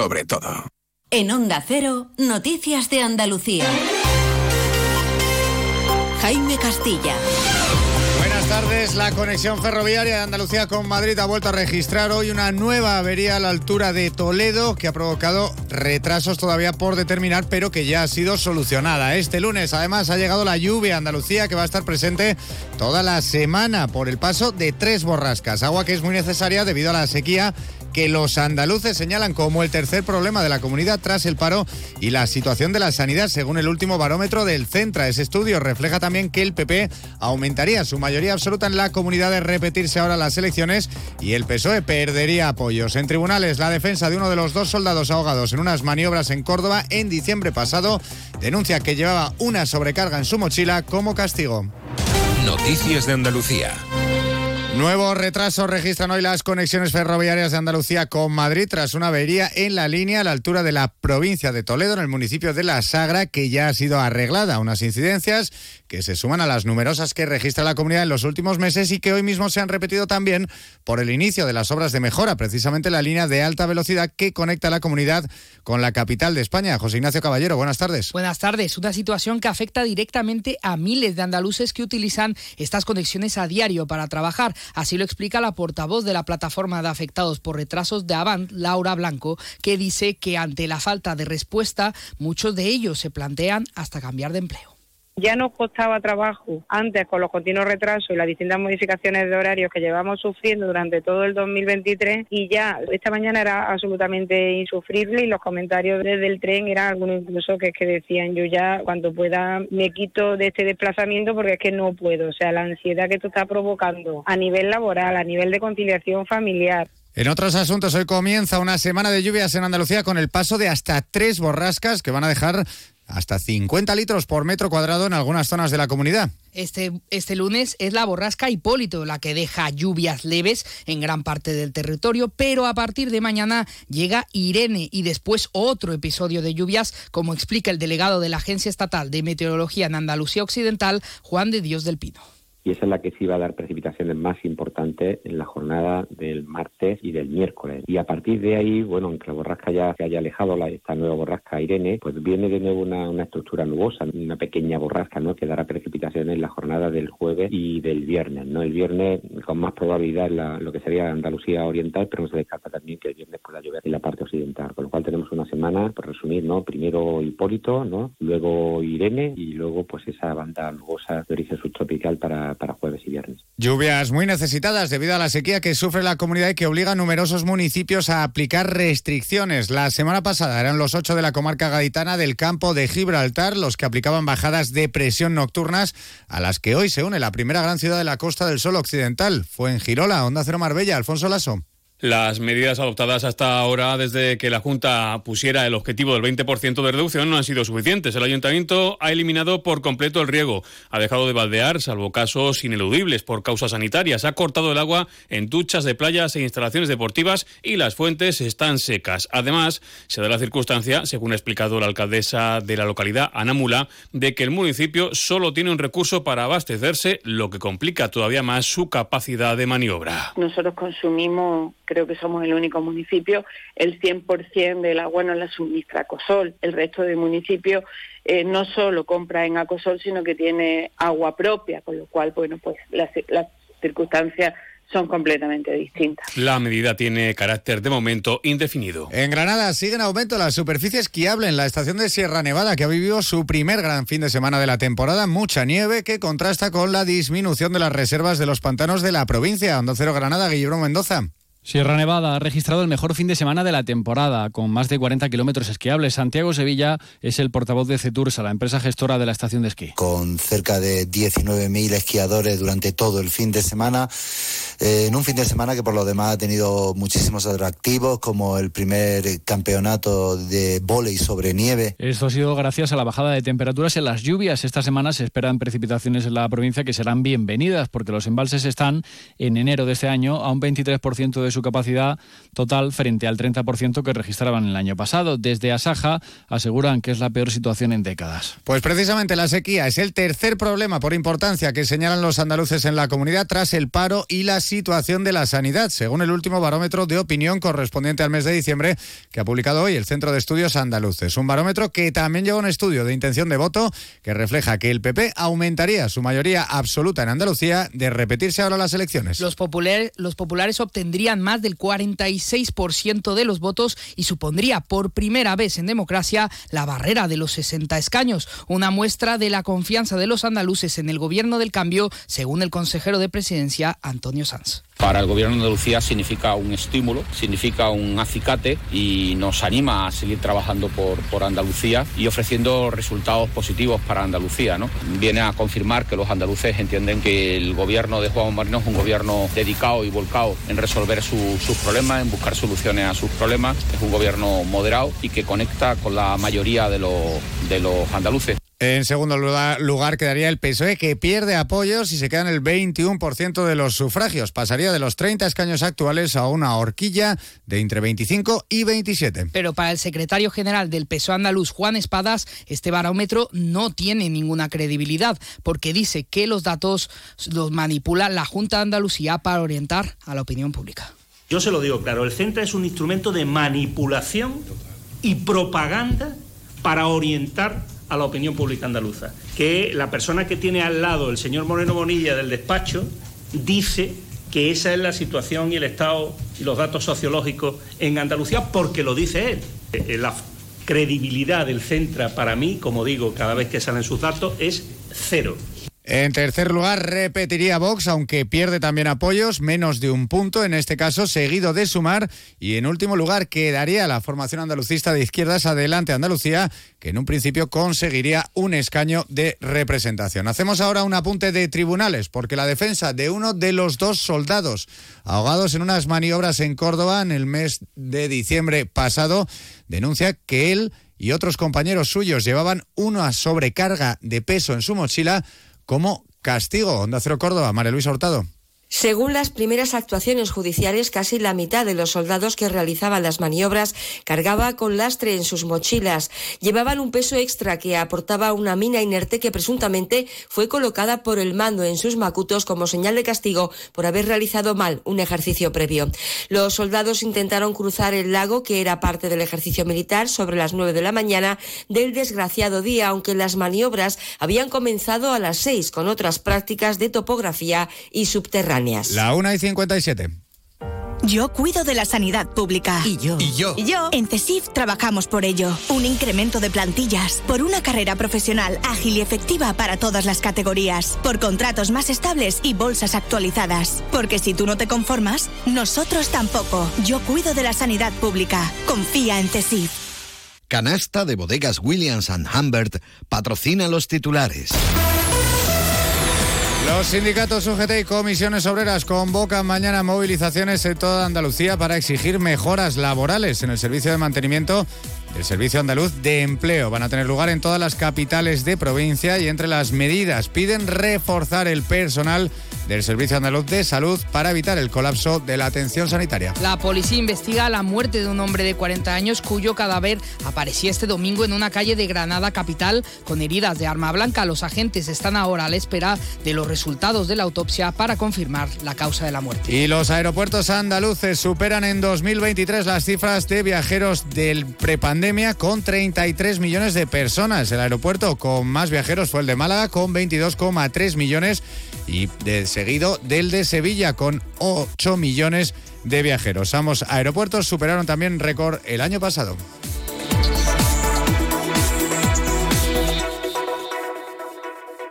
sobre todo. En Onda Cero, Noticias de Andalucía. Jaime Castilla. Buenas tardes. La conexión ferroviaria de Andalucía con Madrid ha vuelto a registrar hoy una nueva avería a la altura de Toledo que ha provocado retrasos todavía por determinar, pero que ya ha sido solucionada. Este lunes, además, ha llegado la lluvia a Andalucía que va a estar presente toda la semana por el paso de tres borrascas. Agua que es muy necesaria debido a la sequía que los andaluces señalan como el tercer problema de la comunidad tras el paro y la situación de la sanidad, según el último barómetro del Centra. Ese estudio refleja también que el PP aumentaría su mayoría absoluta en la comunidad de repetirse ahora las elecciones y el PSOE perdería apoyos. En tribunales, la defensa de uno de los dos soldados ahogados en unas maniobras en Córdoba en diciembre pasado denuncia que llevaba una sobrecarga en su mochila como castigo. Noticias de Andalucía. Nuevo retraso registran hoy las conexiones ferroviarias de Andalucía con Madrid tras una avería en la línea a la altura de la provincia de Toledo, en el municipio de La Sagra, que ya ha sido arreglada. Unas incidencias que se suman a las numerosas que registra la comunidad en los últimos meses y que hoy mismo se han repetido también por el inicio de las obras de mejora, precisamente la línea de alta velocidad que conecta la comunidad con la capital de España. José Ignacio Caballero, buenas tardes. Buenas tardes. Una situación que afecta directamente a miles de andaluces que utilizan estas conexiones a diario para trabajar. Así lo explica la portavoz de la plataforma de afectados por retrasos de Avant, Laura Blanco, que dice que ante la falta de respuesta, muchos de ellos se plantean hasta cambiar de empleo. Ya nos costaba trabajo antes con los continuos retrasos y las distintas modificaciones de horarios que llevamos sufriendo durante todo el 2023 y ya esta mañana era absolutamente insufrible y los comentarios desde el tren eran algunos incluso que, que decían yo ya cuando pueda me quito de este desplazamiento porque es que no puedo, o sea, la ansiedad que esto está provocando a nivel laboral, a nivel de conciliación familiar. En otros asuntos, hoy comienza una semana de lluvias en Andalucía con el paso de hasta tres borrascas que van a dejar hasta 50 litros por metro cuadrado en algunas zonas de la comunidad. Este, este lunes es la borrasca Hipólito la que deja lluvias leves en gran parte del territorio, pero a partir de mañana llega Irene y después otro episodio de lluvias, como explica el delegado de la Agencia Estatal de Meteorología en Andalucía Occidental, Juan de Dios del Pino y esa es la que sí va a dar precipitaciones más importantes en la jornada del martes y del miércoles. Y a partir de ahí, bueno, aunque la borrasca ya se haya alejado, esta nueva borrasca Irene, pues viene de nuevo una, una estructura nubosa, una pequeña borrasca, ¿no? Que dará precipitaciones en la jornada del jueves y del viernes, ¿no? El viernes con más probabilidad lo que sería Andalucía Oriental, pero no se descarta también que el viernes pueda llover en la parte occidental, con lo cual tenemos una semana, por resumir, ¿no? Primero Hipólito, ¿no? Luego Irene y luego pues esa banda nubosa de origen subtropical para para jueves y viernes. Lluvias muy necesitadas debido a la sequía que sufre la comunidad y que obliga a numerosos municipios a aplicar restricciones. La semana pasada eran los ocho de la comarca gaditana del campo de Gibraltar los que aplicaban bajadas de presión nocturnas a las que hoy se une la primera gran ciudad de la Costa del Sol Occidental. Fue en Girola, Onda Cero Marbella, Alfonso Lasso. Las medidas adoptadas hasta ahora, desde que la Junta pusiera el objetivo del 20% de reducción, no han sido suficientes. El Ayuntamiento ha eliminado por completo el riego, ha dejado de baldear, salvo casos ineludibles por causas sanitarias, ha cortado el agua en duchas de playas e instalaciones deportivas y las fuentes están secas. Además, se da la circunstancia, según ha explicado la alcaldesa de la localidad, Ana Mula, de que el municipio solo tiene un recurso para abastecerse, lo que complica todavía más su capacidad de maniobra. Nosotros consumimos creo que somos el único municipio, el 100% del agua no la suministra Acosol. El resto de municipios eh, no solo compra en Acosol, sino que tiene agua propia, con lo cual, bueno, pues las, las circunstancias son completamente distintas. La medida tiene carácter de momento indefinido. En Granada sigue en aumento la superficie esquiable en la estación de Sierra Nevada, que ha vivido su primer gran fin de semana de la temporada. Mucha nieve que contrasta con la disminución de las reservas de los pantanos de la provincia. Onda Cero Granada, Guillermo Mendoza. Sierra Nevada ha registrado el mejor fin de semana de la temporada, con más de 40 kilómetros esquiables. Santiago Sevilla es el portavoz de Cetursa, la empresa gestora de la estación de esquí. Con cerca de 19.000 esquiadores durante todo el fin de semana, eh, en un fin de semana que por lo demás ha tenido muchísimos atractivos, como el primer campeonato de vóley sobre nieve. Esto ha sido gracias a la bajada de temperaturas en las lluvias. Esta semana se esperan precipitaciones en la provincia que serán bienvenidas, porque los embalses están en enero de este año a un 23% de su su capacidad total frente al 30% que registraban el año pasado. Desde Asaja aseguran que es la peor situación en décadas. Pues precisamente la sequía es el tercer problema por importancia que señalan los andaluces en la comunidad tras el paro y la situación de la sanidad, según el último barómetro de opinión correspondiente al mes de diciembre que ha publicado hoy el Centro de Estudios Andaluces. Un barómetro que también lleva un estudio de intención de voto que refleja que el PP aumentaría su mayoría absoluta en Andalucía de repetirse ahora las elecciones. Los, los populares obtendrían más del 46% de los votos y supondría por primera vez en democracia la barrera de los 60 escaños, una muestra de la confianza de los andaluces en el gobierno del cambio, según el consejero de presidencia Antonio Sanz. Para el Gobierno de Andalucía significa un estímulo, significa un acicate y nos anima a seguir trabajando por, por Andalucía y ofreciendo resultados positivos para Andalucía. ¿no? Viene a confirmar que los andaluces entienden que el Gobierno de Juan Marino es un gobierno dedicado y volcado en resolver sus problemas, en buscar soluciones a sus problemas. Es un gobierno moderado y que conecta con la mayoría de los, de los andaluces. En segundo lugar, quedaría el PSOE, que pierde apoyos y se queda en el 21% de los sufragios. Pasaría de los 30 escaños actuales a una horquilla de entre 25 y 27. Pero para el secretario general del PSOE andaluz, Juan Espadas, este barómetro no tiene ninguna credibilidad, porque dice que los datos los manipula la Junta de Andalucía para orientar a la opinión pública. Yo se lo digo claro, el centro es un instrumento de manipulación y propaganda para orientar a la opinión pública andaluza. Que la persona que tiene al lado, el señor Moreno Bonilla del despacho, dice que esa es la situación y el estado y los datos sociológicos en Andalucía porque lo dice él. Eh, la credibilidad del Centra para mí, como digo cada vez que salen sus datos, es cero. En tercer lugar, repetiría Vox, aunque pierde también apoyos, menos de un punto, en este caso seguido de Sumar. Y en último lugar, quedaría la formación andalucista de izquierdas Adelante Andalucía, que en un principio conseguiría un escaño de representación. Hacemos ahora un apunte de tribunales, porque la defensa de uno de los dos soldados ahogados en unas maniobras en Córdoba en el mes de diciembre pasado denuncia que él y otros compañeros suyos llevaban una sobrecarga de peso en su mochila como castigo. Onda Cero Córdoba, María Luisa Hurtado. Según las primeras actuaciones judiciales, casi la mitad de los soldados que realizaban las maniobras cargaba con lastre en sus mochilas. Llevaban un peso extra que aportaba una mina inerte que presuntamente fue colocada por el mando en sus macutos como señal de castigo por haber realizado mal un ejercicio previo. Los soldados intentaron cruzar el lago, que era parte del ejercicio militar, sobre las nueve de la mañana del desgraciado día, aunque las maniobras habían comenzado a las seis con otras prácticas de topografía y La 1 y 57. Yo cuido de la sanidad pública. Y yo. Y yo. Y yo. En CESIF trabajamos por ello. Un incremento de plantillas. Por una carrera profesional ágil y efectiva para todas las categorías. Por contratos más estables y bolsas actualizadas. Porque si tú no te conformas, nosotros tampoco. Yo cuido de la sanidad pública. Confía en CESIF. Canasta de bodegas Williams ⁇ Humbert patrocina los titulares. Los sindicatos UGT y comisiones obreras convocan mañana movilizaciones en toda Andalucía para exigir mejoras laborales en el servicio de mantenimiento del Servicio Andaluz de Empleo. Van a tener lugar en todas las capitales de provincia y entre las medidas piden reforzar el personal del Servicio Andaluz de Salud para evitar el colapso de la atención sanitaria. La policía investiga la muerte de un hombre de 40 años cuyo cadáver aparecía este domingo en una calle de Granada capital con heridas de arma blanca. Los agentes están ahora a la espera de los resultados de la autopsia para confirmar la causa de la muerte. Y los aeropuertos andaluces superan en 2023 las cifras de viajeros del prepandemia con 33 millones de personas. El aeropuerto con más viajeros fue el de Málaga con 22,3 millones y de seguido del de Sevilla con 8 millones de viajeros. Ambos aeropuertos superaron también récord el año pasado.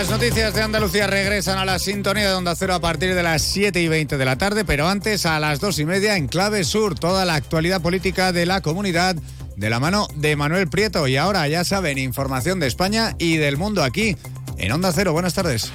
Las noticias de Andalucía regresan a la sintonía de Onda Cero a partir de las 7 y 20 de la tarde, pero antes a las 2 y media en Clave Sur, toda la actualidad política de la comunidad de la mano de Manuel Prieto. Y ahora ya saben, información de España y del mundo aquí en Onda Cero. Buenas tardes.